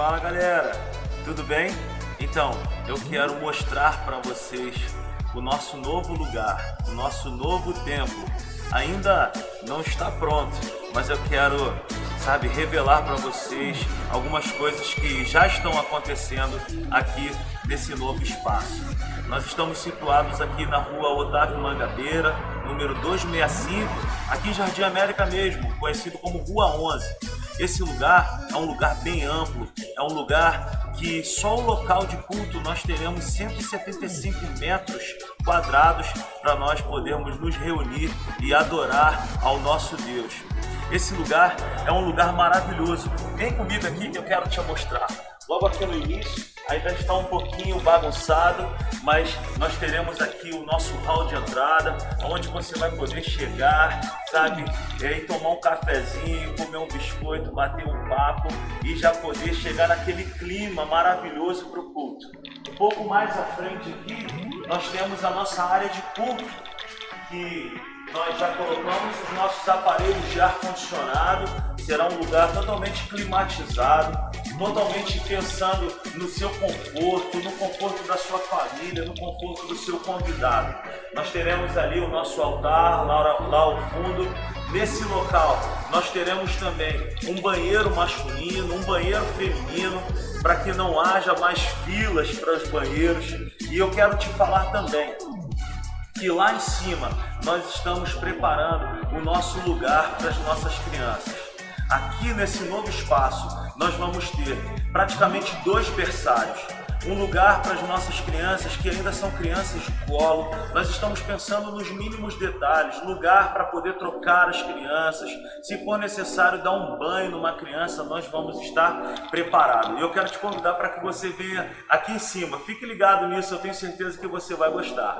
Fala galera, tudo bem? Então, eu quero mostrar para vocês o nosso novo lugar, o nosso novo templo. Ainda não está pronto, mas eu quero, sabe, revelar para vocês algumas coisas que já estão acontecendo aqui nesse novo espaço. Nós estamos situados aqui na rua Otávio Mangabeira, número 265, aqui em Jardim América mesmo, conhecido como Rua 11. Esse lugar é um lugar bem amplo, é um lugar que só o local de culto nós teremos 175 metros quadrados para nós podermos nos reunir e adorar ao nosso Deus. Esse lugar é um lugar maravilhoso. Vem comigo aqui que eu quero te mostrar. Logo aqui no início, ainda está um pouquinho bagunçado, mas nós teremos aqui o nosso hall de entrada, onde você vai poder chegar, sabe, e tomar um cafezinho, comer um biscoito, bater um papo e já poder chegar naquele clima maravilhoso para o culto. Um pouco mais à frente aqui, nós temos a nossa área de culto, que nós já colocamos os nossos aparelhos de ar-condicionado, será um lugar totalmente climatizado, totalmente pensando no seu conforto, no conforto da sua família, no conforto do seu convidado. Nós teremos ali o nosso altar lá, lá ao fundo. Nesse local, nós teremos também um banheiro masculino, um banheiro feminino, para que não haja mais filas para os banheiros. E eu quero te falar também que lá em cima nós estamos preparando o nosso lugar para as nossas crianças. Aqui nesse novo espaço, nós vamos ter praticamente dois berçários. Um lugar para as nossas crianças que ainda são crianças de colo. Nós estamos pensando nos mínimos detalhes, lugar para poder trocar as crianças. Se for necessário dar um banho numa criança, nós vamos estar preparados. E eu quero te convidar para que você venha aqui em cima. Fique ligado nisso, eu tenho certeza que você vai gostar.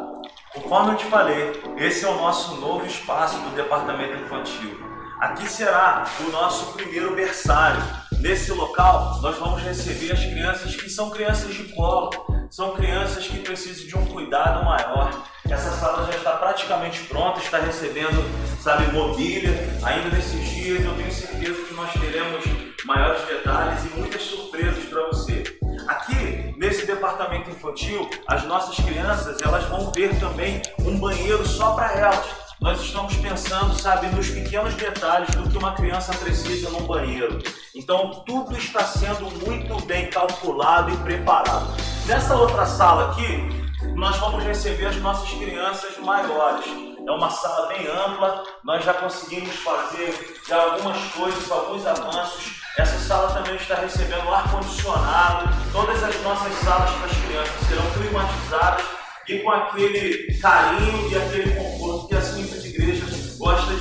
Conforme eu te falei, esse é o nosso novo espaço do departamento infantil. Aqui será o nosso primeiro berçário. Nesse local, nós vamos receber as crianças que são crianças de colo, são crianças que precisam de um cuidado maior. Essa sala já está praticamente pronta, está recebendo, sabe, mobília. Ainda nesses dias, eu tenho certeza que nós teremos maiores detalhes e muitas surpresas para você. Aqui, nesse departamento infantil, as nossas crianças, elas vão ter também um banheiro só para elas nós estamos pensando, sabe, nos pequenos detalhes do que uma criança precisa num banheiro. Então, tudo está sendo muito bem calculado e preparado. Nessa outra sala aqui, nós vamos receber as nossas crianças maiores. É uma sala bem ampla, nós já conseguimos fazer já algumas coisas, alguns avanços. Essa sala também está recebendo ar-condicionado. Todas as nossas salas para as crianças serão climatizadas e com aquele carinho e aquele conforto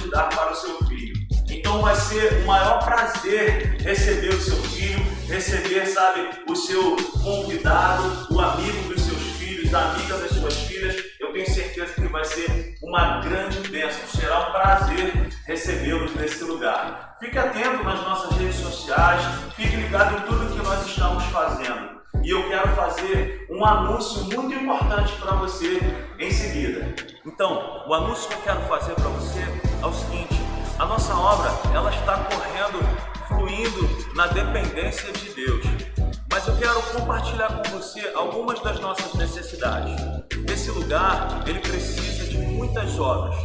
dar para o seu filho. Então vai ser o maior prazer receber o seu filho, receber, sabe, o seu convidado, o amigo dos seus filhos, a amiga das suas filhas. Eu tenho certeza que vai ser uma grande bênção. Será um prazer recebê-los nesse lugar. Fique atento nas nossas redes sociais, fique ligado em tudo que nós estamos fazendo. E eu quero fazer um anúncio muito importante para você em seguida. Então, o anúncio que eu quero fazer para você é o seguinte: a nossa obra ela está correndo, fluindo na dependência de Deus. Mas eu quero compartilhar com você algumas das nossas necessidades. Esse lugar ele precisa de muitas obras.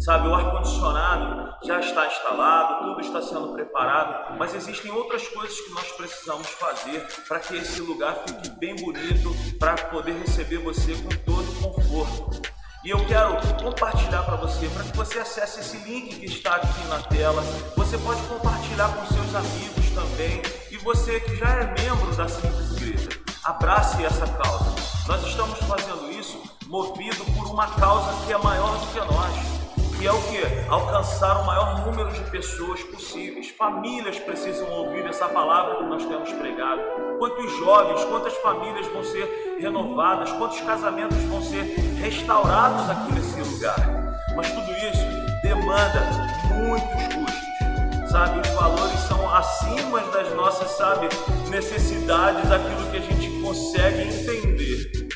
Sabe, o ar-condicionado já está instalado, tudo está sendo preparado, mas existem outras coisas que nós precisamos fazer para que esse lugar fique bem bonito, para poder receber você com todo conforto. E eu quero compartilhar para você, para que você acesse esse link que está aqui na tela. Você pode compartilhar com seus amigos também. E você que já é membro da Simples Igreja, abrace essa causa. Nós estamos fazendo isso movido por uma causa que é maior do que nós que é o que? Alcançar o maior número de pessoas possíveis. Famílias precisam ouvir essa palavra que nós temos pregado. Quantos jovens, quantas famílias vão ser renovadas, quantos casamentos vão ser restaurados aqui nesse lugar. Mas tudo isso demanda muitos custos. Sabe, os valores são acima das nossas, sabe, necessidades, aquilo que a gente consegue entender.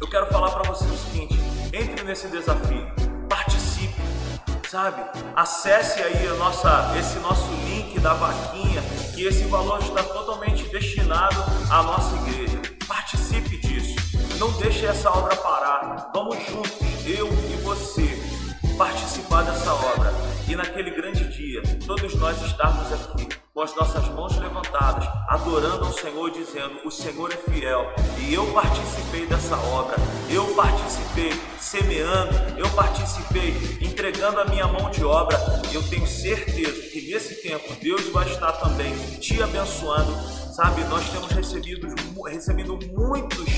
Eu quero falar para você o seguinte: entre nesse desafio sabe? Acesse aí a nossa, esse nosso link da vaquinha, que esse valor está totalmente destinado a nossa igreja. Participe. Não deixe essa obra parar. Vamos juntos, eu e você, participar dessa obra. E naquele grande dia, todos nós estarmos aqui com as nossas mãos levantadas, adorando ao Senhor, dizendo: O Senhor é fiel e eu participei dessa obra, eu participei semeando, eu participei entregando a minha mão de obra. Eu tenho certeza que nesse tempo Deus vai estar também te abençoando. Sabe, nós temos recebido, recebido muitos,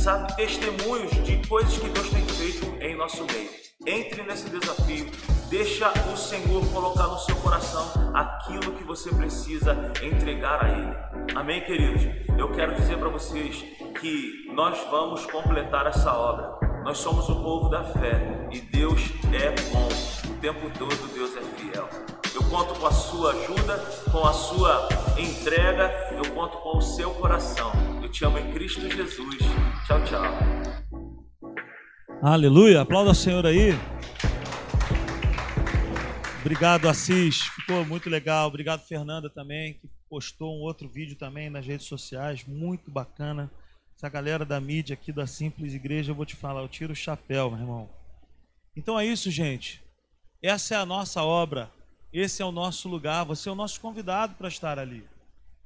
sabe, testemunhos de coisas que Deus tem feito em nosso meio. Entre nesse desafio, deixa o Senhor colocar no seu coração aquilo que você precisa entregar a Ele. Amém, queridos? Eu quero dizer para vocês que nós vamos completar essa obra. Nós somos o povo da fé e Deus é bom. O tempo todo Deus é fiel. Conto com a sua ajuda, com a sua entrega, eu conto com o seu coração. Eu te amo em Cristo Jesus. Tchau, tchau. Aleluia, aplauda o Senhor aí. Obrigado, Assis, ficou muito legal. Obrigado, Fernanda, também, que postou um outro vídeo também nas redes sociais, muito bacana. Essa galera da mídia aqui da Simples Igreja, eu vou te falar, eu tiro o chapéu, meu irmão. Então é isso, gente. Essa é a nossa obra, esse é o nosso lugar, você é o nosso convidado para estar ali.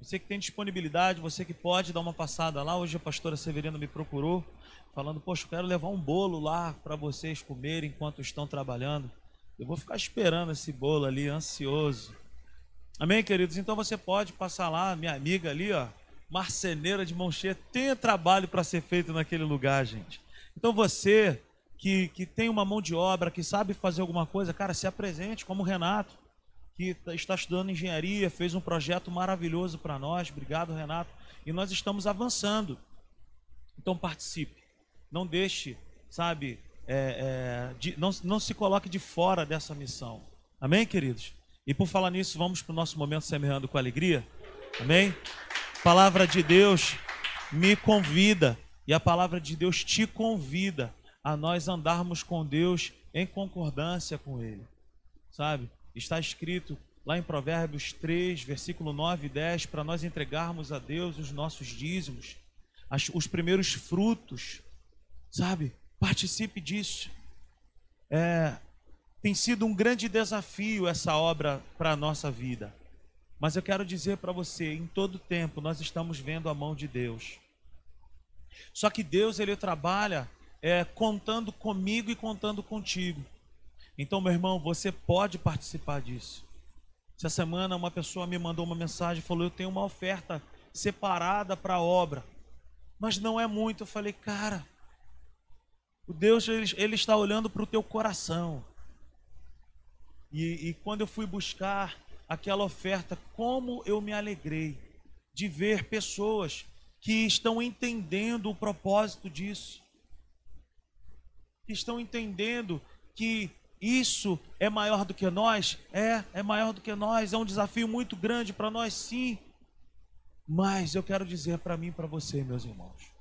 Você que tem disponibilidade, você que pode dar uma passada lá. Hoje a pastora Severina me procurou falando: Poxa, eu quero levar um bolo lá para vocês comerem enquanto estão trabalhando. Eu vou ficar esperando esse bolo ali, ansioso. Amém, queridos? Então você pode passar lá, minha amiga ali, ó, marceneira de mão cheia, tem trabalho para ser feito naquele lugar, gente. Então você que, que tem uma mão de obra, que sabe fazer alguma coisa, cara, se apresente, como o Renato, que tá, está estudando engenharia, fez um projeto maravilhoso para nós. Obrigado, Renato. E nós estamos avançando. Então participe. Não deixe, sabe, é, é, de, não, não se coloque de fora dessa missão. Amém, queridos? E por falar nisso, vamos para o nosso momento semeando com alegria. Amém? palavra de Deus me convida e a palavra de Deus te convida a nós andarmos com Deus em concordância com Ele. Sabe? Está escrito lá em Provérbios 3, versículo 9 e 10, para nós entregarmos a Deus os nossos dízimos, os primeiros frutos Sabe? Participe disso. É, tem sido um grande desafio essa obra para a nossa vida. Mas eu quero dizer para você, em todo tempo nós estamos vendo a mão de Deus. Só que Deus ele trabalha é, contando comigo e contando contigo. Então, meu irmão, você pode participar disso. Essa semana uma pessoa me mandou uma mensagem e falou: Eu tenho uma oferta separada para a obra, mas não é muito. Eu falei, cara, o Deus, ele, ele está olhando para o teu coração. E, e quando eu fui buscar aquela oferta, como eu me alegrei de ver pessoas que estão entendendo o propósito disso, que estão entendendo que isso é maior do que nós, é, é maior do que nós, é um desafio muito grande para nós, sim. Mas eu quero dizer para mim e para você, meus irmãos,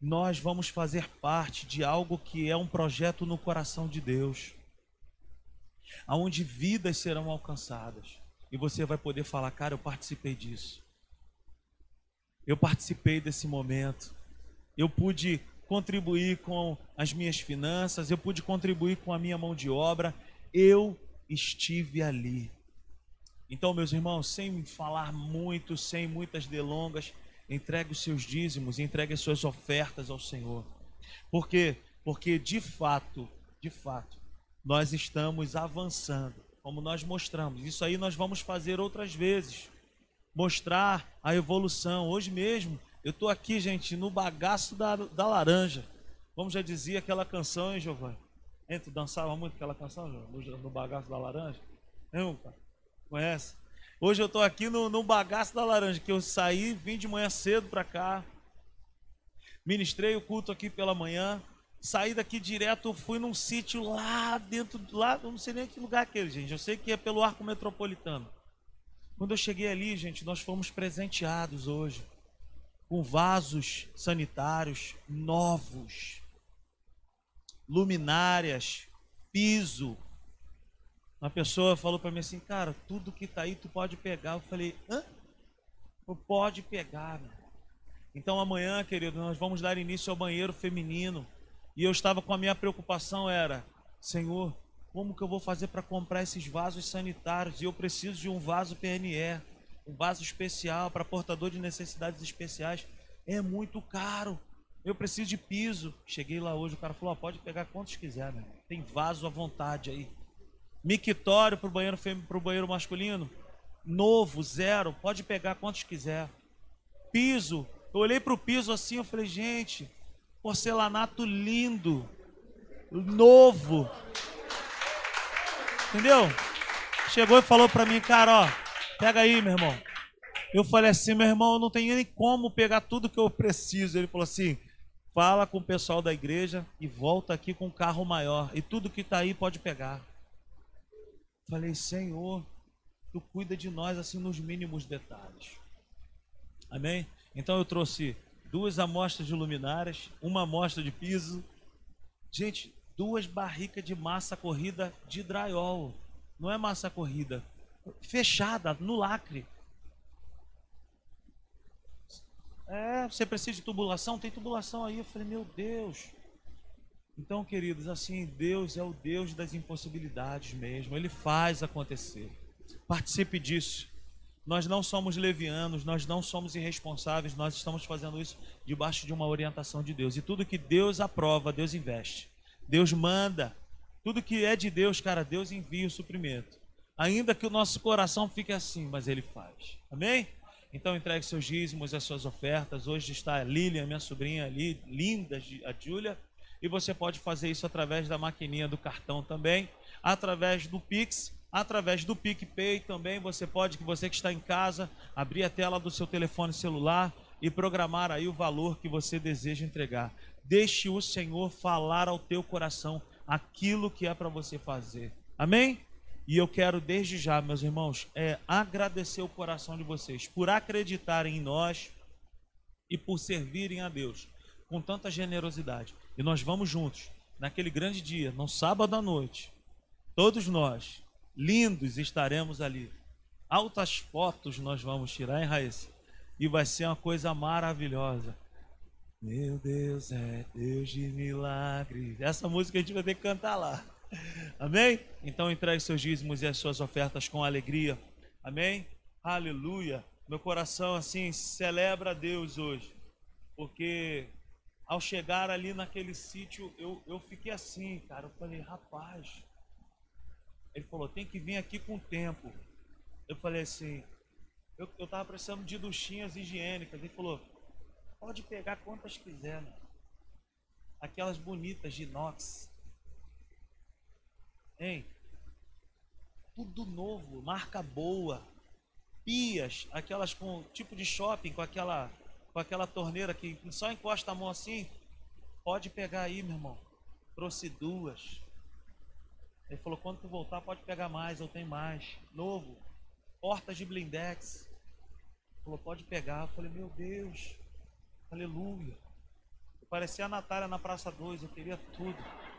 nós vamos fazer parte de algo que é um projeto no coração de Deus, aonde vidas serão alcançadas. E você vai poder falar, cara, eu participei disso. Eu participei desse momento. Eu pude contribuir com as minhas finanças, eu pude contribuir com a minha mão de obra. Eu estive ali. Então, meus irmãos, sem falar muito, sem muitas delongas, entregue os seus dízimos, entregue as suas ofertas ao Senhor. Por quê? Porque de fato, de fato, nós estamos avançando, como nós mostramos. Isso aí nós vamos fazer outras vezes. Mostrar a evolução. Hoje mesmo, eu estou aqui, gente, no bagaço da, da laranja. Como já dizia aquela canção, hein, Giovanni? Hein, dançava muito aquela canção, no, no bagaço da laranja? Não, Conhece? Hoje eu estou aqui no, no bagaço da laranja, que eu saí, vim de manhã cedo para cá, ministrei o culto aqui pela manhã, saí daqui direto, fui num sítio lá dentro, lá, eu não sei nem que lugar é aquele, gente, eu sei que é pelo arco metropolitano. Quando eu cheguei ali, gente, nós fomos presenteados hoje com vasos sanitários novos, luminárias, piso, uma pessoa falou para mim assim, cara, tudo que tá aí tu pode pegar. Eu falei, hã? Tu pode pegar, meu. Então amanhã, querido, nós vamos dar início ao banheiro feminino. E eu estava com a minha preocupação era, Senhor, como que eu vou fazer para comprar esses vasos sanitários? E eu preciso de um vaso PNE, um vaso especial para portador de necessidades especiais. É muito caro. Eu preciso de piso. Cheguei lá hoje, o cara falou: pode pegar quantos quiser, né? Tem vaso à vontade aí. Mictório para o banheiro, pro banheiro masculino. Novo, zero. Pode pegar quantos quiser. Piso. Eu olhei para o piso assim, eu falei, gente, porcelanato lindo, novo. Entendeu? Chegou e falou para mim, cara, ó, pega aí, meu irmão. Eu falei assim, meu irmão, eu não tenho nem como pegar tudo que eu preciso. Ele falou assim, fala com o pessoal da igreja e volta aqui com um carro maior. E tudo que está aí pode pegar. Falei, Senhor, tu cuida de nós assim nos mínimos detalhes. Amém? Então eu trouxe duas amostras de luminárias, uma amostra de piso. Gente, duas barricas de massa corrida de drywall. Não é massa corrida, fechada no lacre. É, você precisa de tubulação? Tem tubulação aí. Eu falei, meu Deus. Então, queridos, assim, Deus é o Deus das impossibilidades mesmo. Ele faz acontecer. Participe disso. Nós não somos levianos, nós não somos irresponsáveis, nós estamos fazendo isso debaixo de uma orientação de Deus. E tudo que Deus aprova, Deus investe. Deus manda. Tudo que é de Deus, cara, Deus envia o suprimento. Ainda que o nosso coração fique assim, mas Ele faz. Amém? Então entregue seus dízimos, as suas ofertas. Hoje está a Lilian, minha sobrinha ali, linda, a Júlia. E você pode fazer isso através da maquininha do cartão também, através do Pix, através do PicPay também. Você pode, que você que está em casa, abrir a tela do seu telefone celular e programar aí o valor que você deseja entregar. Deixe o Senhor falar ao teu coração aquilo que é para você fazer. Amém? E eu quero desde já, meus irmãos, é, agradecer o coração de vocês por acreditarem em nós e por servirem a Deus com tanta generosidade. E nós vamos juntos, naquele grande dia, no sábado à noite, todos nós, lindos, estaremos ali. Altas fotos nós vamos tirar, hein, Raíssa? E vai ser uma coisa maravilhosa. Meu Deus é Deus de milagres. Essa música a gente vai ter que cantar lá. Amém? Então entregue seus dízimos e as suas ofertas com alegria. Amém? Aleluia. Meu coração assim celebra a Deus hoje. Porque ao chegar ali naquele sítio, eu, eu fiquei assim, cara. Eu falei, rapaz. Ele falou, tem que vir aqui com o tempo. Eu falei assim, eu, eu tava precisando de duchinhas higiênicas. Ele falou, pode pegar quantas quiser? Aquelas bonitas de inox. Hein? Tudo novo, marca boa. Pias, aquelas com tipo de shopping, com aquela com aquela torneira que só encosta a mão assim. Pode pegar aí, meu irmão. Trouxe duas. Ele falou: quando tu voltar, pode pegar mais, eu tenho mais. Novo. Portas de blindex. Falou: pode pegar. Eu falei: meu Deus. Aleluia. parecia a Natália na Praça 2, eu queria tudo.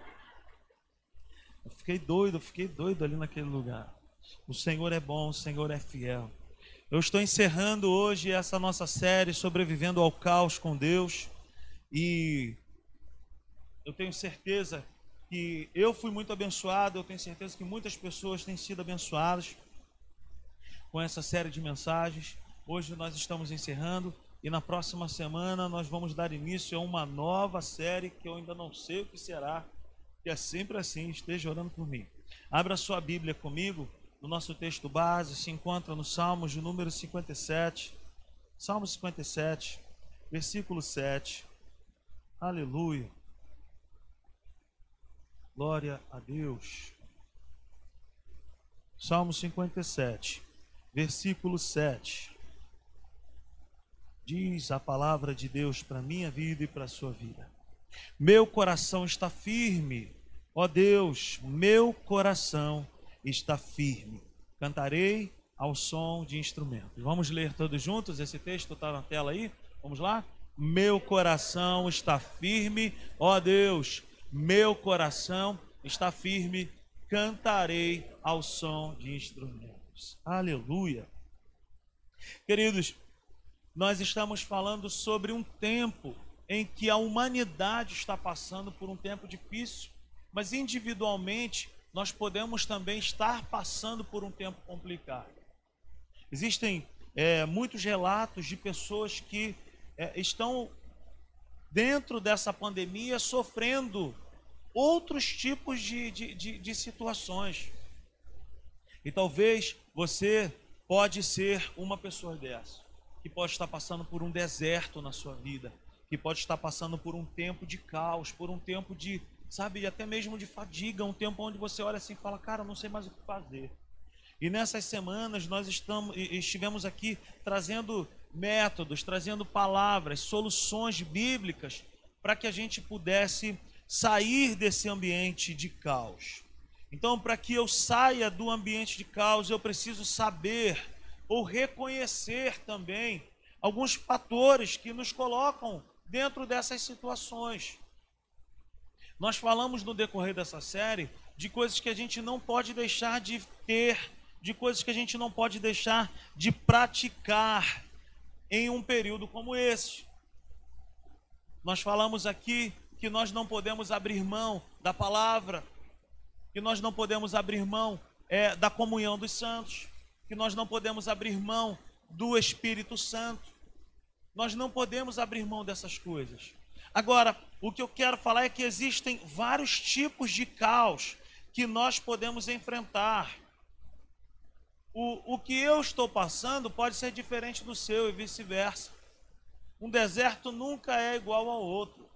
Eu fiquei doido, eu fiquei doido ali naquele lugar. O Senhor é bom, o Senhor é fiel. Eu estou encerrando hoje essa nossa série Sobrevivendo ao Caos com Deus. E eu tenho certeza que eu fui muito abençoado, eu tenho certeza que muitas pessoas têm sido abençoadas com essa série de mensagens. Hoje nós estamos encerrando e na próxima semana nós vamos dar início a uma nova série que eu ainda não sei o que será que é sempre assim, esteja orando por mim. Abra sua Bíblia comigo, no nosso texto base, se encontra no Salmos de número 57. Salmo 57, versículo 7. Aleluia. Glória a Deus. Salmo 57, versículo 7. Diz a palavra de Deus para minha vida e para a sua vida. Meu coração está firme, ó Deus, meu coração está firme. Cantarei ao som de instrumentos. Vamos ler todos juntos? Esse texto está na tela aí? Vamos lá? Meu coração está firme, ó Deus, meu coração está firme, cantarei ao som de instrumentos. Aleluia. Queridos, nós estamos falando sobre um tempo em que a humanidade está passando por um tempo difícil, mas individualmente nós podemos também estar passando por um tempo complicado. Existem é, muitos relatos de pessoas que é, estão dentro dessa pandemia sofrendo outros tipos de, de, de, de situações. E talvez você pode ser uma pessoa dessa, que pode estar passando por um deserto na sua vida, que pode estar passando por um tempo de caos, por um tempo de, sabe, até mesmo de fadiga, um tempo onde você olha assim e fala, cara, não sei mais o que fazer. E nessas semanas nós estamos, estivemos aqui trazendo métodos, trazendo palavras, soluções bíblicas para que a gente pudesse sair desse ambiente de caos. Então, para que eu saia do ambiente de caos, eu preciso saber ou reconhecer também alguns fatores que nos colocam dentro dessas situações. Nós falamos no decorrer dessa série de coisas que a gente não pode deixar de ter, de coisas que a gente não pode deixar de praticar em um período como esse. Nós falamos aqui que nós não podemos abrir mão da palavra, que nós não podemos abrir mão é, da comunhão dos santos, que nós não podemos abrir mão do Espírito Santo. Nós não podemos abrir mão dessas coisas. Agora, o que eu quero falar é que existem vários tipos de caos que nós podemos enfrentar. O, o que eu estou passando pode ser diferente do seu e vice-versa. Um deserto nunca é igual ao outro.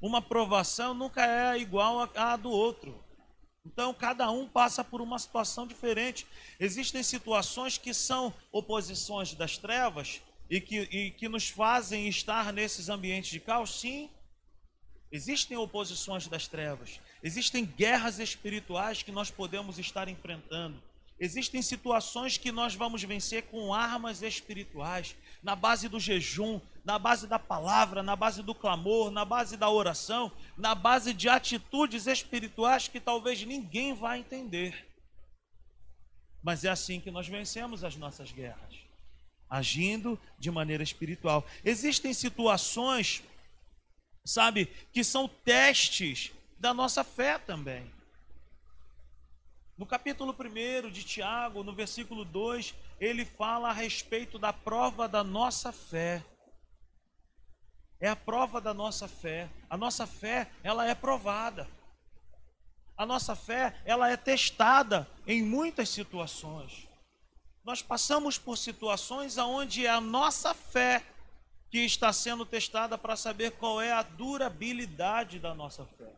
Uma provação nunca é igual à do outro. Então, cada um passa por uma situação diferente. Existem situações que são oposições das trevas e que, e que nos fazem estar nesses ambientes de caos? Sim. Existem oposições das trevas. Existem guerras espirituais que nós podemos estar enfrentando. Existem situações que nós vamos vencer com armas espirituais, na base do jejum, na base da palavra, na base do clamor, na base da oração, na base de atitudes espirituais que talvez ninguém vá entender. Mas é assim que nós vencemos as nossas guerras, agindo de maneira espiritual. Existem situações, sabe, que são testes da nossa fé também. No capítulo 1 de Tiago, no versículo 2, ele fala a respeito da prova da nossa fé. É a prova da nossa fé. A nossa fé, ela é provada. A nossa fé, ela é testada em muitas situações. Nós passamos por situações onde é a nossa fé que está sendo testada para saber qual é a durabilidade da nossa fé.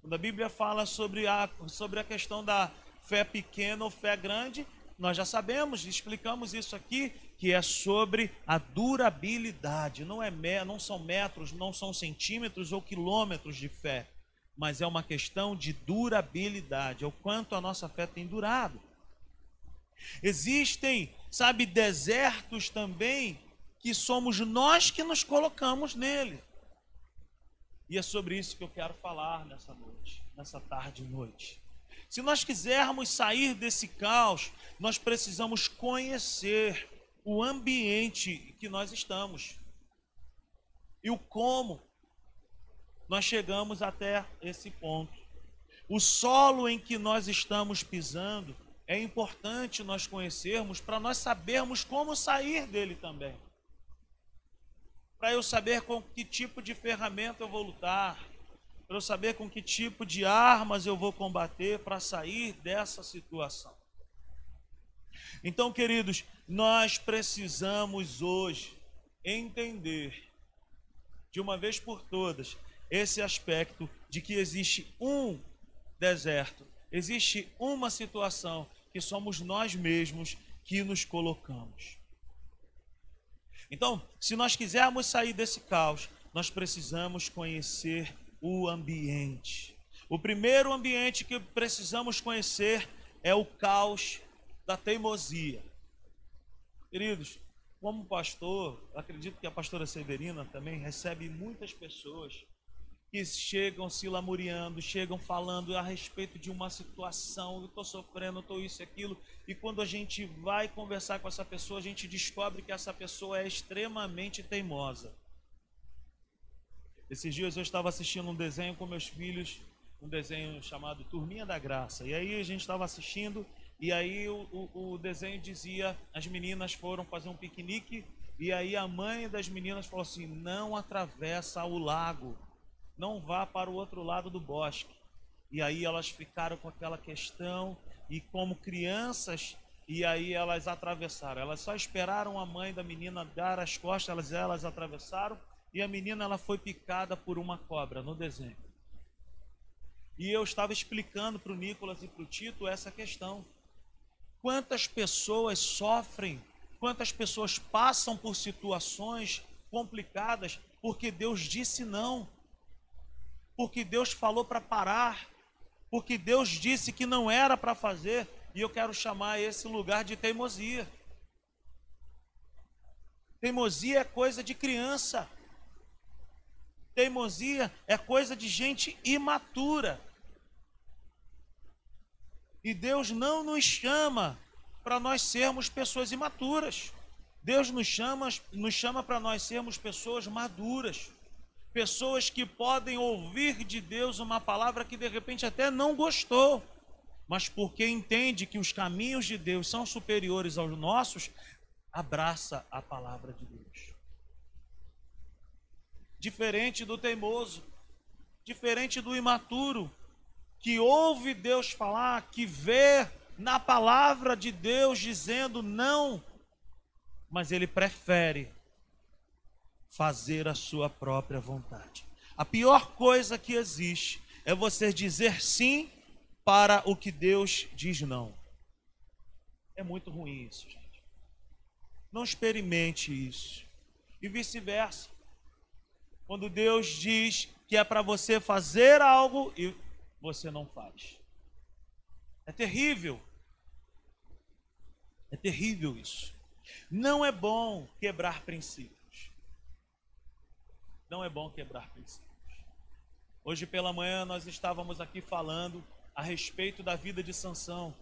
Quando a Bíblia fala sobre a, sobre a questão da fé pequena ou fé grande, nós já sabemos, explicamos isso aqui, que é sobre a durabilidade. Não, é, não são metros, não são centímetros ou quilômetros de fé, mas é uma questão de durabilidade, é o quanto a nossa fé tem durado. Existem, sabe, desertos também que somos nós que nos colocamos nele. E é sobre isso que eu quero falar nessa noite, nessa tarde e noite. Se nós quisermos sair desse caos, nós precisamos conhecer o ambiente que nós estamos e o como nós chegamos até esse ponto. O solo em que nós estamos pisando é importante nós conhecermos para nós sabermos como sair dele também para eu saber com que tipo de ferramenta eu vou lutar, para eu saber com que tipo de armas eu vou combater para sair dessa situação. Então, queridos, nós precisamos hoje entender, de uma vez por todas, esse aspecto de que existe um deserto, existe uma situação que somos nós mesmos que nos colocamos. Então, se nós quisermos sair desse caos, nós precisamos conhecer o ambiente. O primeiro ambiente que precisamos conhecer é o caos da teimosia. Queridos, como pastor, acredito que a pastora Severina também recebe muitas pessoas que chegam se lamuriando, chegam falando a respeito de uma situação, eu estou sofrendo, estou isso aquilo, e quando a gente vai conversar com essa pessoa, a gente descobre que essa pessoa é extremamente teimosa. Esses dias eu estava assistindo um desenho com meus filhos, um desenho chamado Turminha da Graça, e aí a gente estava assistindo, e aí o, o, o desenho dizia, as meninas foram fazer um piquenique, e aí a mãe das meninas falou assim, não atravessa o lago, não vá para o outro lado do bosque. E aí elas ficaram com aquela questão e como crianças e aí elas atravessaram. Elas só esperaram a mãe da menina dar as costas, elas elas atravessaram e a menina ela foi picada por uma cobra no desenho. E eu estava explicando para o Nicolas e para o Tito essa questão. Quantas pessoas sofrem, quantas pessoas passam por situações complicadas porque Deus disse não porque Deus falou para parar, porque Deus disse que não era para fazer, e eu quero chamar esse lugar de teimosia. Teimosia é coisa de criança. Teimosia é coisa de gente imatura. E Deus não nos chama para nós sermos pessoas imaturas. Deus nos chama, nos chama para nós sermos pessoas maduras pessoas que podem ouvir de Deus uma palavra que de repente até não gostou, mas porque entende que os caminhos de Deus são superiores aos nossos, abraça a palavra de Deus. Diferente do teimoso, diferente do imaturo, que ouve Deus falar, que vê na palavra de Deus dizendo não, mas ele prefere fazer a sua própria vontade. A pior coisa que existe é você dizer sim para o que Deus diz não. É muito ruim isso, gente. Não experimente isso. E vice-versa. Quando Deus diz que é para você fazer algo e você não faz. É terrível. É terrível isso. Não é bom quebrar princípios. Não é bom quebrar princípios. Hoje pela manhã nós estávamos aqui falando a respeito da vida de Sansão.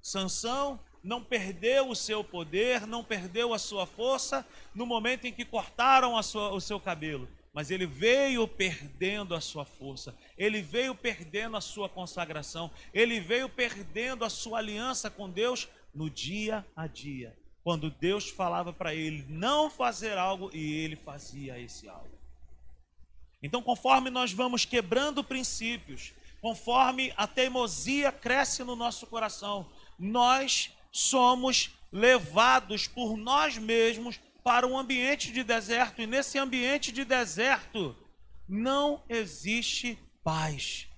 Sansão não perdeu o seu poder, não perdeu a sua força no momento em que cortaram sua, o seu cabelo, mas ele veio perdendo a sua força, ele veio perdendo a sua consagração, ele veio perdendo a sua aliança com Deus no dia a dia quando Deus falava para ele não fazer algo e ele fazia esse algo. Então, conforme nós vamos quebrando princípios, conforme a teimosia cresce no nosso coração, nós somos levados por nós mesmos para um ambiente de deserto, e nesse ambiente de deserto não existe paz.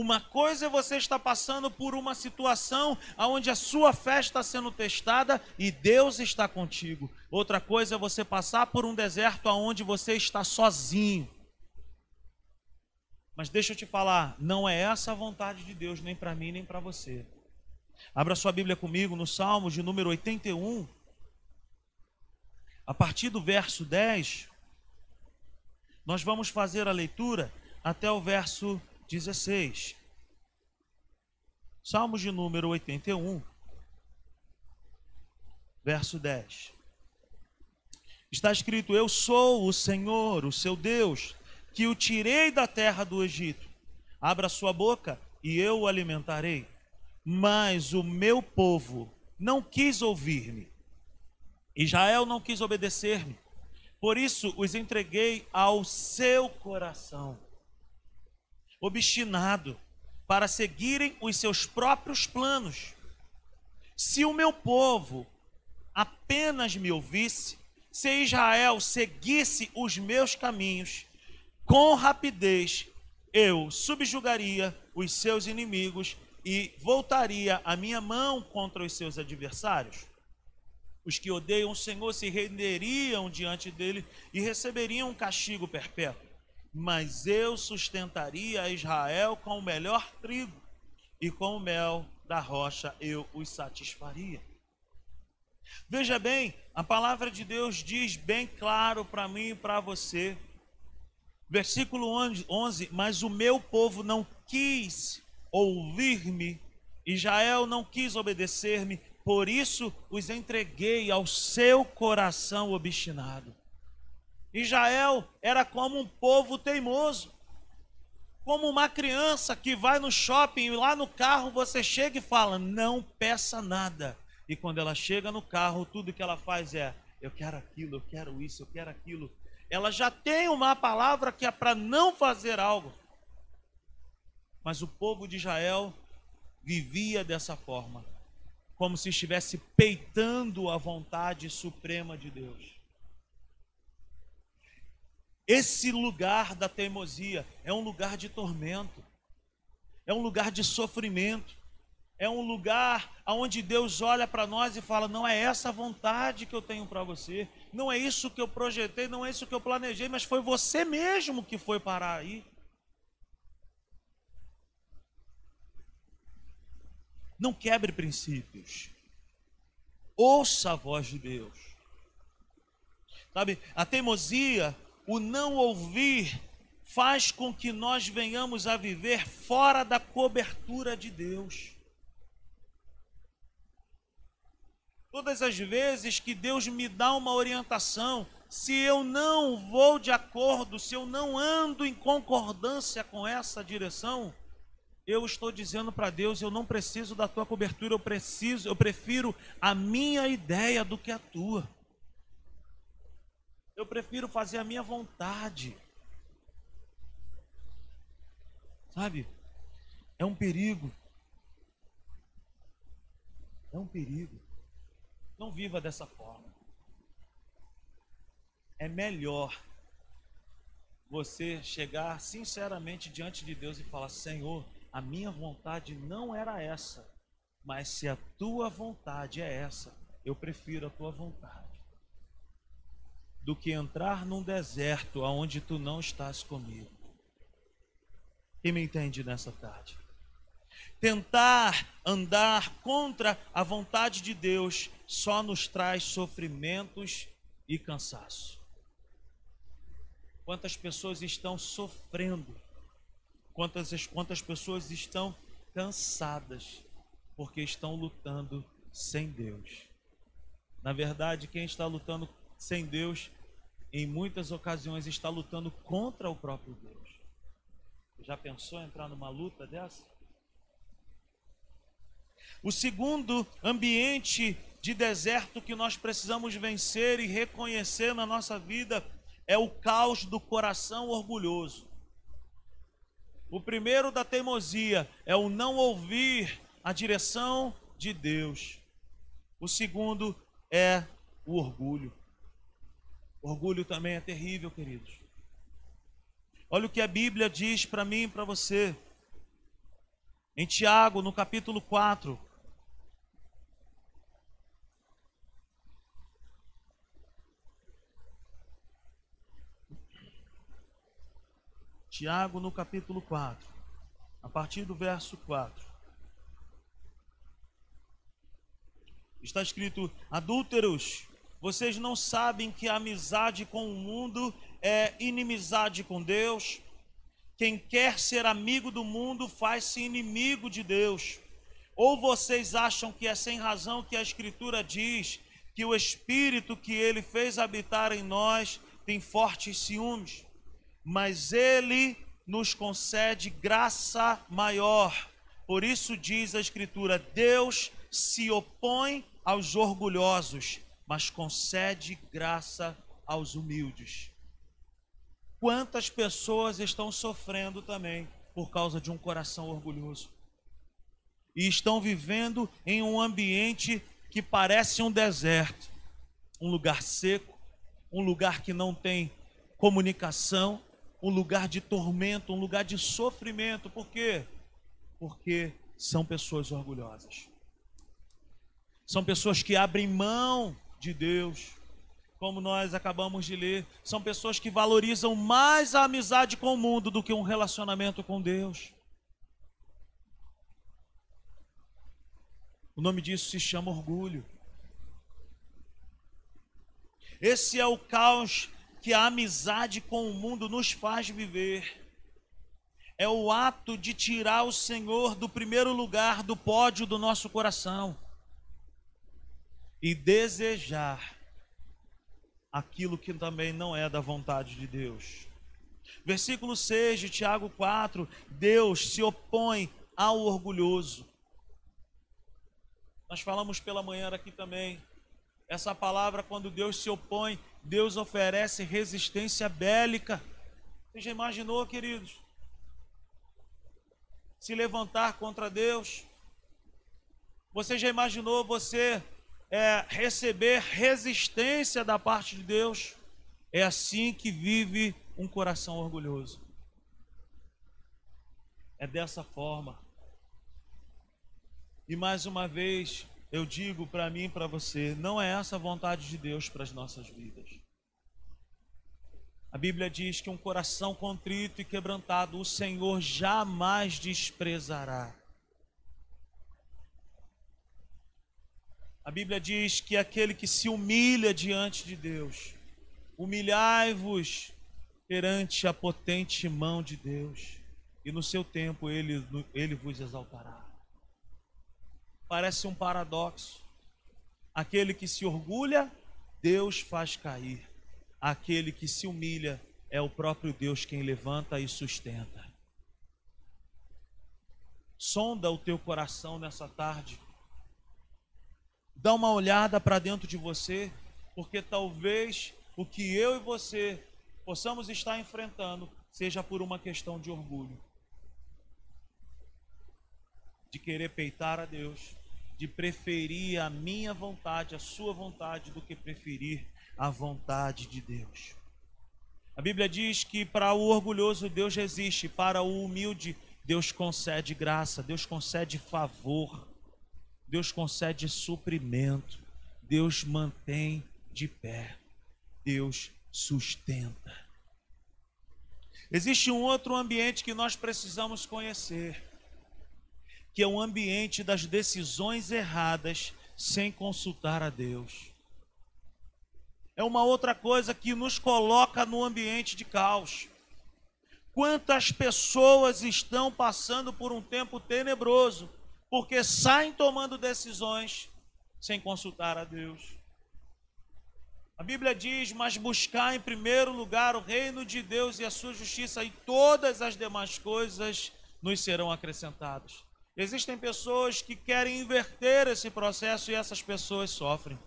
Uma coisa é você estar passando por uma situação onde a sua fé está sendo testada e Deus está contigo. Outra coisa é você passar por um deserto onde você está sozinho. Mas deixa eu te falar, não é essa a vontade de Deus, nem para mim, nem para você. Abra sua Bíblia comigo no Salmo de número 81. A partir do verso 10, nós vamos fazer a leitura até o verso 16. Salmos de número 81, verso 10. Está escrito: Eu sou o Senhor, o seu Deus, que o tirei da terra do Egito. Abra sua boca e eu o alimentarei. Mas o meu povo não quis ouvir-me. Israel não quis obedecer-me. Por isso os entreguei ao seu coração obstinado para seguirem os seus próprios planos. Se o meu povo apenas me ouvisse, se Israel seguisse os meus caminhos, com rapidez eu subjugaria os seus inimigos e voltaria a minha mão contra os seus adversários. Os que odeiam o Senhor se renderiam diante dele e receberiam um castigo perpétuo mas eu sustentaria Israel com o melhor trigo, e com o mel da rocha eu os satisfaria. Veja bem, a palavra de Deus diz bem claro para mim e para você Versículo 11: Mas o meu povo não quis ouvir-me, Israel não quis obedecer-me, por isso os entreguei ao seu coração obstinado. Israel era como um povo teimoso, como uma criança que vai no shopping e lá no carro você chega e fala: Não peça nada. E quando ela chega no carro, tudo que ela faz é: Eu quero aquilo, eu quero isso, eu quero aquilo ela já tem uma palavra que é para não fazer algo. Mas o povo de Israel vivia dessa forma, como se estivesse peitando a vontade suprema de Deus. Esse lugar da teimosia é um lugar de tormento, é um lugar de sofrimento, é um lugar onde Deus olha para nós e fala: não é essa vontade que eu tenho para você, não é isso que eu projetei, não é isso que eu planejei, mas foi você mesmo que foi parar aí. Não quebre princípios. Ouça a voz de Deus. Sabe, a teimosia, o não ouvir, faz com que nós venhamos a viver fora da cobertura de Deus. Todas as vezes que Deus me dá uma orientação, se eu não vou de acordo, se eu não ando em concordância com essa direção, eu estou dizendo para Deus, eu não preciso da tua cobertura, eu preciso, eu prefiro a minha ideia do que a tua. Eu prefiro fazer a minha vontade. Sabe? É um perigo. É um perigo. Não viva dessa forma. É melhor você chegar sinceramente diante de Deus e falar: Senhor, a minha vontade não era essa, mas se a tua vontade é essa, eu prefiro a tua vontade do que entrar num deserto aonde tu não estás comigo. Quem me entende nessa tarde? Tentar andar contra a vontade de Deus só nos traz sofrimentos e cansaço. Quantas pessoas estão sofrendo? Quantas, quantas pessoas estão cansadas porque estão lutando sem Deus? Na verdade, quem está lutando sem Deus, em muitas ocasiões está lutando contra o próprio Deus. Já pensou entrar numa luta dessa? O segundo ambiente de deserto que nós precisamos vencer e reconhecer na nossa vida é o caos do coração orgulhoso. O primeiro da teimosia é o não ouvir a direção de Deus. O segundo é o orgulho. O orgulho também é terrível, queridos. Olha o que a Bíblia diz para mim e para você. Em Tiago, no capítulo 4, Tiago, no capítulo 4, a partir do verso 4. Está escrito: Adúlteros, vocês não sabem que a amizade com o mundo é inimizade com Deus? Quem quer ser amigo do mundo faz-se inimigo de Deus. Ou vocês acham que é sem razão que a Escritura diz que o Espírito que ele fez habitar em nós tem fortes ciúmes? mas ele nos concede graça maior. Por isso diz a Escritura: Deus se opõe aos orgulhosos, mas concede graça aos humildes. Quantas pessoas estão sofrendo também por causa de um coração orgulhoso? E estão vivendo em um ambiente que parece um deserto, um lugar seco, um lugar que não tem comunicação, um lugar de tormento, um lugar de sofrimento. Por quê? Porque são pessoas orgulhosas. São pessoas que abrem mão de Deus, como nós acabamos de ler. São pessoas que valorizam mais a amizade com o mundo do que um relacionamento com Deus. O nome disso se chama orgulho. Esse é o caos que a amizade com o mundo nos faz viver. É o ato de tirar o Senhor do primeiro lugar do pódio do nosso coração e desejar aquilo que também não é da vontade de Deus. Versículo 6 de Tiago 4: Deus se opõe ao orgulhoso. Nós falamos pela manhã aqui também. Essa palavra, quando Deus se opõe, Deus oferece resistência bélica. Você já imaginou, queridos? Se levantar contra Deus. Você já imaginou você é, receber resistência da parte de Deus. É assim que vive um coração orgulhoso. É dessa forma. E mais uma vez, eu digo para mim e para você: não é essa a vontade de Deus para as nossas vidas. A Bíblia diz que um coração contrito e quebrantado o Senhor jamais desprezará. A Bíblia diz que aquele que se humilha diante de Deus, humilhai-vos perante a potente mão de Deus, e no seu tempo ele, ele vos exaltará. Parece um paradoxo. Aquele que se orgulha, Deus faz cair. Aquele que se humilha, é o próprio Deus quem levanta e sustenta. Sonda o teu coração nessa tarde Dá uma olhada para dentro de você, porque talvez o que eu e você possamos estar enfrentando seja por uma questão de orgulho. De querer peitar a Deus, de preferir a minha vontade, a sua vontade, do que preferir a vontade de Deus. A Bíblia diz que para o orgulhoso Deus resiste, para o humilde Deus concede graça, Deus concede favor. Deus concede suprimento, Deus mantém de pé, Deus sustenta. Existe um outro ambiente que nós precisamos conhecer, que é o ambiente das decisões erradas sem consultar a Deus. É uma outra coisa que nos coloca no ambiente de caos. Quantas pessoas estão passando por um tempo tenebroso porque saem tomando decisões sem consultar a Deus. A Bíblia diz: Mas buscar em primeiro lugar o reino de Deus e a sua justiça, e todas as demais coisas nos serão acrescentadas. Existem pessoas que querem inverter esse processo e essas pessoas sofrem.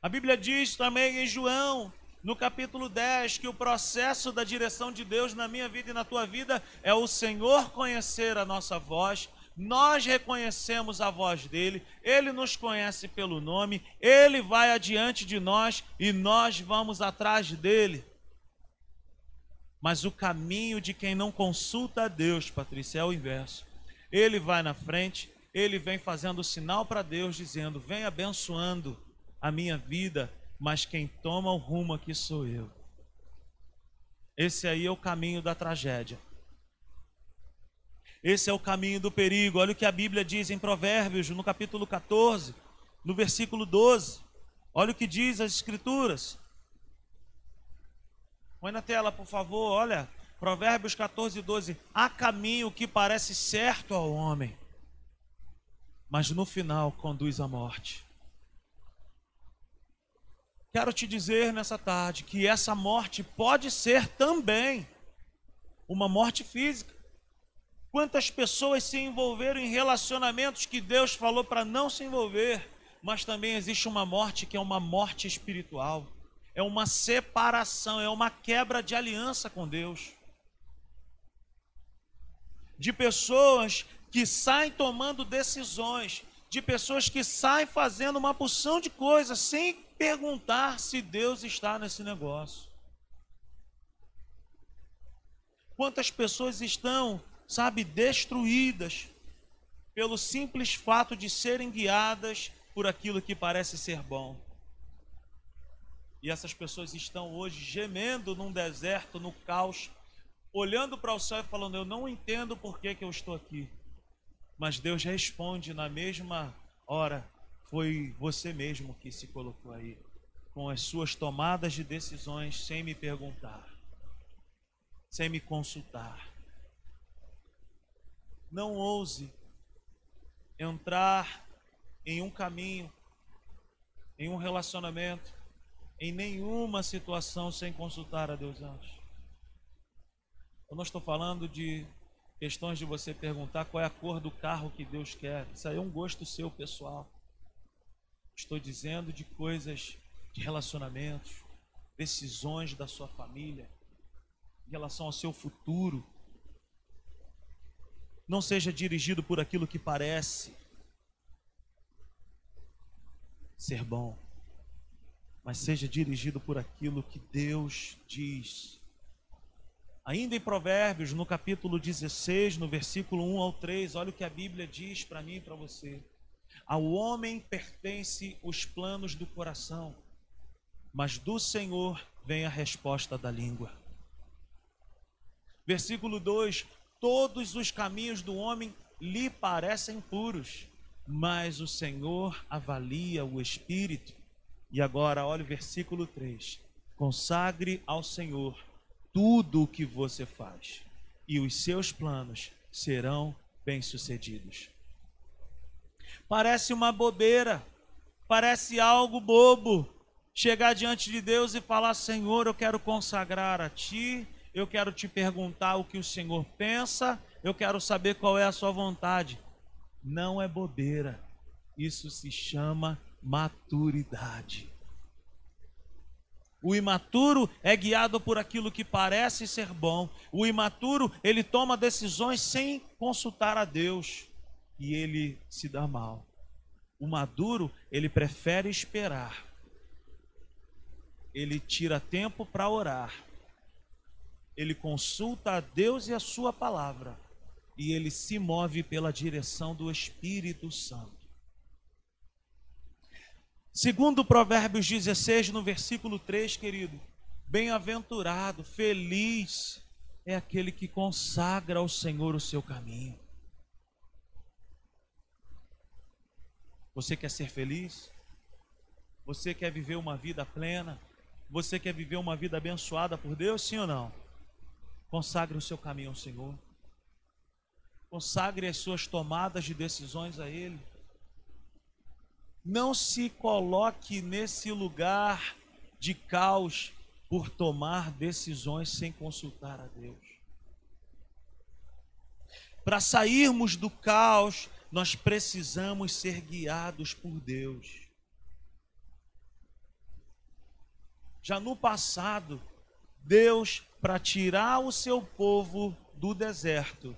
A Bíblia diz também em João no capítulo 10 que o processo da direção de Deus na minha vida e na tua vida é o Senhor conhecer a nossa voz, nós reconhecemos a voz dele, ele nos conhece pelo nome, ele vai adiante de nós e nós vamos atrás dele. Mas o caminho de quem não consulta a Deus, Patrícia, é o inverso. Ele vai na frente, ele vem fazendo sinal para Deus, dizendo: Vem abençoando a minha vida, mas quem toma o rumo aqui sou eu. Esse aí é o caminho da tragédia. Esse é o caminho do perigo. Olha o que a Bíblia diz em Provérbios, no capítulo 14, no versículo 12. Olha o que diz as Escrituras. Põe na tela, por favor. Olha, Provérbios 14, 12. Há caminho que parece certo ao homem, mas no final conduz à morte. Quero te dizer nessa tarde que essa morte pode ser também uma morte física. Quantas pessoas se envolveram em relacionamentos que Deus falou para não se envolver, mas também existe uma morte que é uma morte espiritual, é uma separação, é uma quebra de aliança com Deus. De pessoas que saem tomando decisões, de pessoas que saem fazendo uma porção de coisas sem perguntar se Deus está nesse negócio. Quantas pessoas estão, sabe, destruídas pelo simples fato de serem guiadas por aquilo que parece ser bom. E essas pessoas estão hoje gemendo num deserto, no caos, olhando para o céu e falando: Eu não entendo por que, que eu estou aqui. Mas Deus responde na mesma hora: Foi você mesmo que se colocou aí. com as suas tomadas de decisões sem me perguntar, sem me consultar. Não ouse entrar em um caminho, em um relacionamento, em nenhuma situação sem consultar a Deus antes. Eu não estou falando de questões de você perguntar qual é a cor do carro que Deus quer. Isso aí é um gosto seu pessoal. Estou dizendo de coisas de relacionamentos, decisões da sua família, em relação ao seu futuro. Não seja dirigido por aquilo que parece ser bom, mas seja dirigido por aquilo que Deus diz. Ainda em Provérbios, no capítulo 16, no versículo 1 ao 3, olha o que a Bíblia diz para mim e para você. Ao homem pertence os planos do coração, mas do Senhor vem a resposta da língua. Versículo 2: Todos os caminhos do homem lhe parecem puros, mas o Senhor avalia o espírito. E agora, olha o versículo 3: Consagre ao Senhor tudo o que você faz, e os seus planos serão bem-sucedidos. Parece uma bobeira, parece algo bobo chegar diante de Deus e falar: Senhor, eu quero consagrar a Ti, eu quero te perguntar o que o Senhor pensa, eu quero saber qual é a Sua vontade não é bobeira. Isso se chama maturidade. O imaturo é guiado por aquilo que parece ser bom. O imaturo, ele toma decisões sem consultar a Deus e ele se dá mal. O maduro, ele prefere esperar. Ele tira tempo para orar. Ele consulta a Deus e a sua palavra e ele se move pela direção do Espírito Santo. Segundo Provérbios 16, no versículo 3, querido, bem-aventurado, feliz é aquele que consagra ao Senhor o seu caminho. Você quer ser feliz? Você quer viver uma vida plena? Você quer viver uma vida abençoada por Deus, sim ou não? Consagre o seu caminho ao Senhor. Consagre as suas tomadas de decisões a Ele. Não se coloque nesse lugar de caos por tomar decisões sem consultar a Deus. Para sairmos do caos, nós precisamos ser guiados por Deus. Já no passado, Deus, para tirar o seu povo do deserto,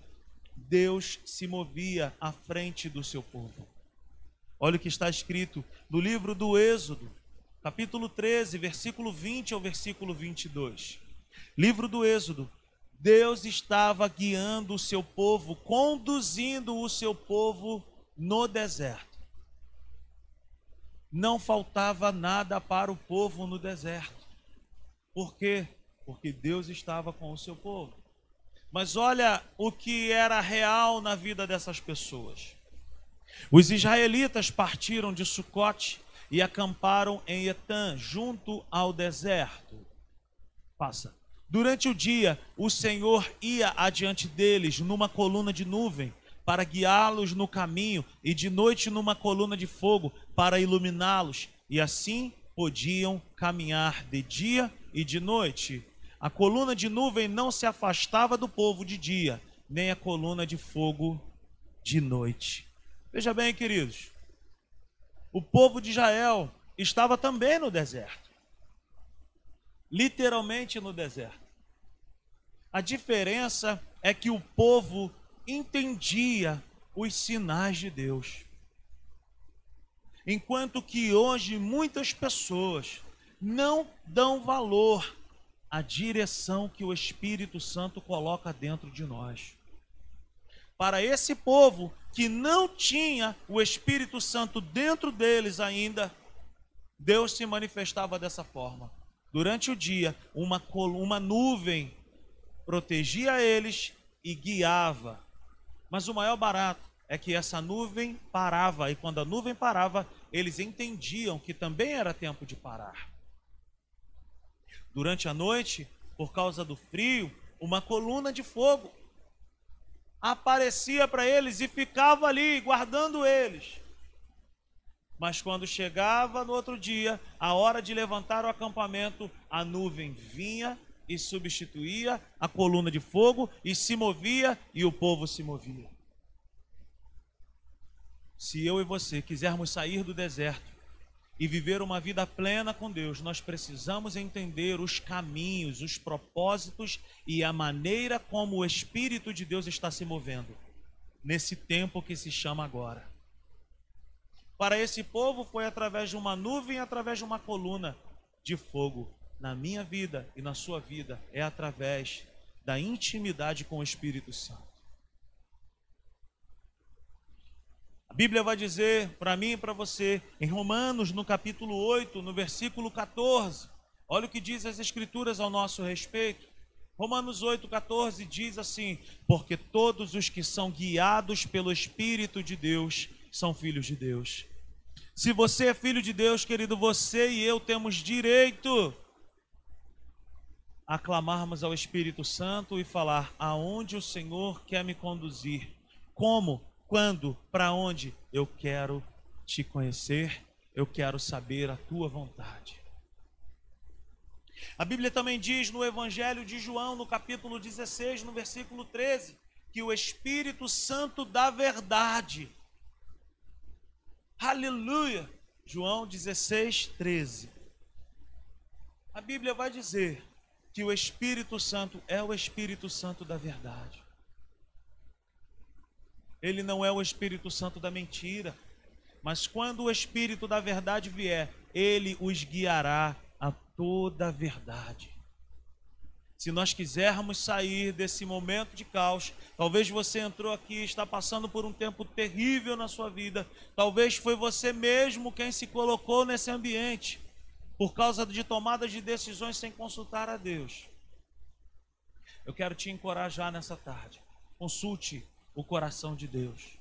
Deus se movia à frente do seu povo. Olha o que está escrito no livro do Êxodo, capítulo 13, versículo 20 ao versículo 22. Livro do Êxodo. Deus estava guiando o seu povo, conduzindo o seu povo no deserto. Não faltava nada para o povo no deserto. Por quê? Porque Deus estava com o seu povo. Mas olha o que era real na vida dessas pessoas. Os israelitas partiram de Sucote e acamparam em Etã, junto ao deserto. Passa. Durante o dia, o Senhor ia adiante deles numa coluna de nuvem para guiá-los no caminho, e de noite numa coluna de fogo para iluminá-los, e assim podiam caminhar de dia e de noite. A coluna de nuvem não se afastava do povo de dia, nem a coluna de fogo de noite. Veja bem, queridos, o povo de Israel estava também no deserto literalmente no deserto. A diferença é que o povo entendia os sinais de Deus. Enquanto que hoje muitas pessoas não dão valor a direção que o Espírito Santo coloca dentro de nós. Para esse povo que não tinha o Espírito Santo dentro deles ainda, Deus se manifestava dessa forma. Durante o dia, uma, uma nuvem protegia eles e guiava. Mas o maior barato é que essa nuvem parava, e quando a nuvem parava, eles entendiam que também era tempo de parar. durante a noite, por causa do frio, uma coluna de fogo aparecia para eles e ficava ali guardando eles. Mas quando chegava no outro dia, a hora de levantar o acampamento, a nuvem vinha e substituía a coluna de fogo e se movia e o povo se movia. Se eu e você quisermos sair do deserto e viver uma vida plena com Deus, nós precisamos entender os caminhos, os propósitos e a maneira como o Espírito de Deus está se movendo nesse tempo que se chama agora. Para esse povo foi através de uma nuvem, através de uma coluna de fogo. Na minha vida e na sua vida é através da intimidade com o Espírito Santo. A Bíblia vai dizer para mim e para você, em Romanos, no capítulo 8, no versículo 14, olha o que diz as Escrituras ao nosso respeito. Romanos 8, 14 diz assim: Porque todos os que são guiados pelo Espírito de Deus são filhos de Deus. Se você é filho de Deus, querido, você e eu temos direito a clamarmos ao Espírito Santo e falar aonde o Senhor quer me conduzir, como quando, para onde eu quero te conhecer, eu quero saber a tua vontade. A Bíblia também diz no Evangelho de João, no capítulo 16, no versículo 13, que o Espírito Santo da verdade. Aleluia! João 16, 13. A Bíblia vai dizer que o Espírito Santo é o Espírito Santo da verdade. Ele não é o Espírito Santo da mentira. Mas quando o Espírito da verdade vier, ele os guiará a toda a verdade. Se nós quisermos sair desse momento de caos, talvez você entrou aqui está passando por um tempo terrível na sua vida, talvez foi você mesmo quem se colocou nesse ambiente, por causa de tomadas de decisões sem consultar a Deus. Eu quero te encorajar nessa tarde. Consulte o coração de Deus.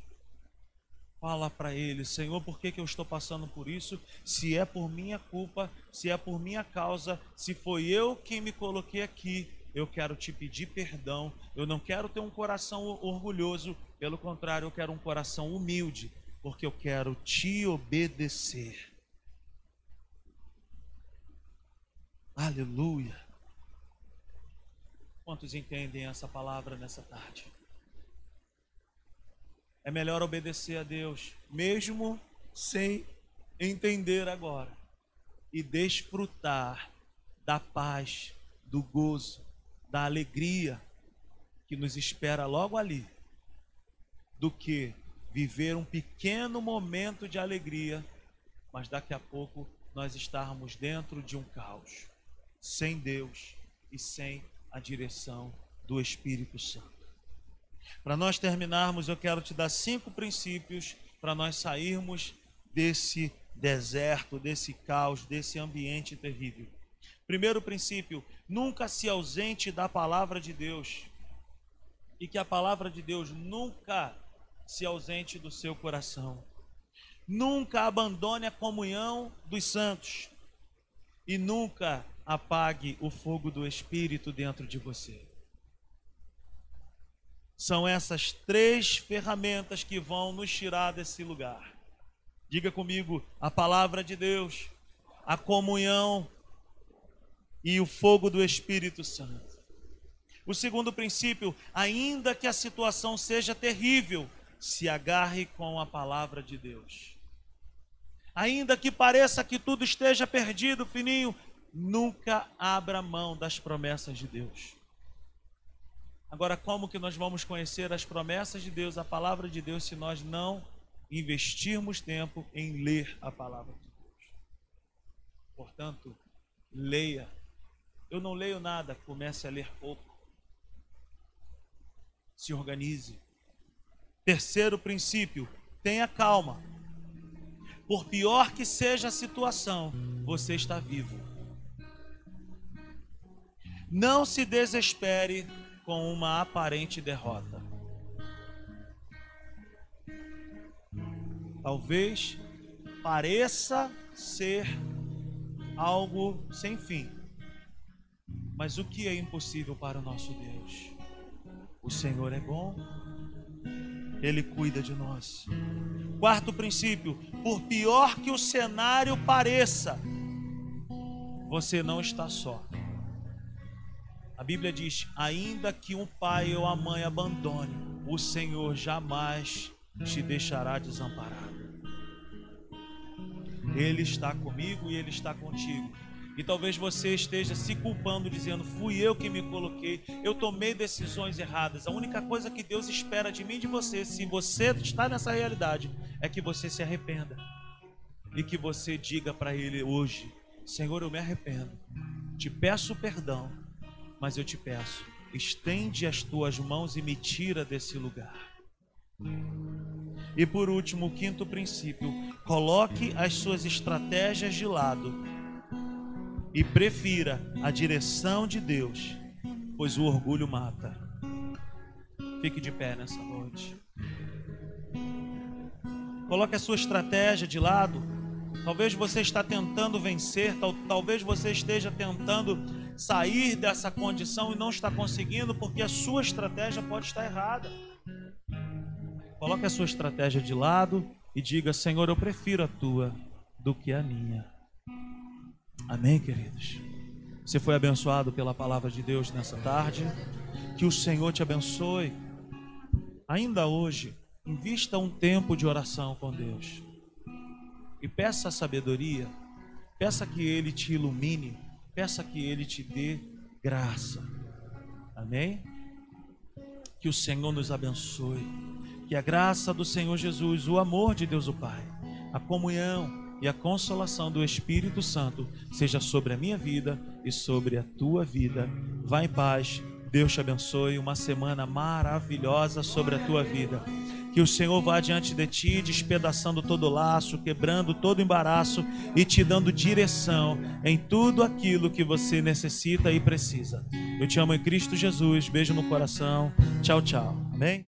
Fala para ele, Senhor, por que, que eu estou passando por isso? Se é por minha culpa, se é por minha causa, se foi eu quem me coloquei aqui, eu quero te pedir perdão. Eu não quero ter um coração orgulhoso, pelo contrário, eu quero um coração humilde, porque eu quero te obedecer. Aleluia. Quantos entendem essa palavra nessa tarde? é melhor obedecer a Deus, mesmo sem entender agora, e desfrutar da paz, do gozo, da alegria que nos espera logo ali, do que viver um pequeno momento de alegria, mas daqui a pouco nós estarmos dentro de um caos, sem Deus e sem a direção do Espírito Santo. Para nós terminarmos, eu quero te dar cinco princípios para nós sairmos desse deserto, desse caos, desse ambiente terrível. Primeiro princípio: nunca se ausente da palavra de Deus. E que a palavra de Deus nunca se ausente do seu coração. Nunca abandone a comunhão dos santos. E nunca apague o fogo do Espírito dentro de você. São essas três ferramentas que vão nos tirar desse lugar. Diga comigo: a palavra de Deus, a comunhão e o fogo do Espírito Santo. O segundo princípio, ainda que a situação seja terrível, se agarre com a palavra de Deus. Ainda que pareça que tudo esteja perdido, fininho, nunca abra mão das promessas de Deus. Agora, como que nós vamos conhecer as promessas de Deus, a palavra de Deus, se nós não investirmos tempo em ler a palavra de Deus? Portanto, leia. Eu não leio nada, comece a ler pouco. Se organize. Terceiro princípio, tenha calma. Por pior que seja a situação, você está vivo. Não se desespere com uma aparente derrota. Talvez pareça ser algo sem fim, Mas o que é impossível para o nosso Deus? O Senhor é bom, Ele cuida de nós. Quarto princípio: por pior que o cenário pareça, você não está só. A Bíblia diz: ainda que um pai ou a mãe abandone, o Senhor jamais te deixará desamparado. Ele está comigo e Ele está contigo. E talvez você esteja se culpando, dizendo: fui eu que me coloquei, eu tomei decisões erradas. A única coisa que Deus espera de mim e de você, se você está nessa realidade, é que você se arrependa e que você diga para Ele hoje: Senhor, eu me arrependo, te peço perdão mas eu te peço, estende as tuas mãos e me tira desse lugar. E por último, o quinto princípio: coloque as suas estratégias de lado e prefira a direção de Deus, pois o orgulho mata. Fique de pé nessa noite. Coloque a sua estratégia de lado. Talvez você está tentando vencer, tal, talvez você esteja tentando sair dessa condição e não está conseguindo porque a sua estratégia pode estar errada. Coloque a sua estratégia de lado e diga: Senhor, eu prefiro a tua do que a minha. Amém, queridos? Você foi abençoado pela palavra de Deus nessa tarde. Que o Senhor te abençoe. Ainda hoje, invista um tempo de oração com Deus. E peça a sabedoria. Peça que Ele te ilumine Peça que Ele te dê graça. Amém? Que o Senhor nos abençoe. Que a graça do Senhor Jesus, o amor de Deus o Pai, a comunhão e a consolação do Espírito Santo seja sobre a minha vida e sobre a tua vida. Vá em paz. Deus te abençoe. Uma semana maravilhosa sobre a tua vida. Que o Senhor vá diante de ti, despedaçando todo laço, quebrando todo embaraço e te dando direção em tudo aquilo que você necessita e precisa. Eu te amo em Cristo Jesus. Beijo no coração. Tchau, tchau. Amém?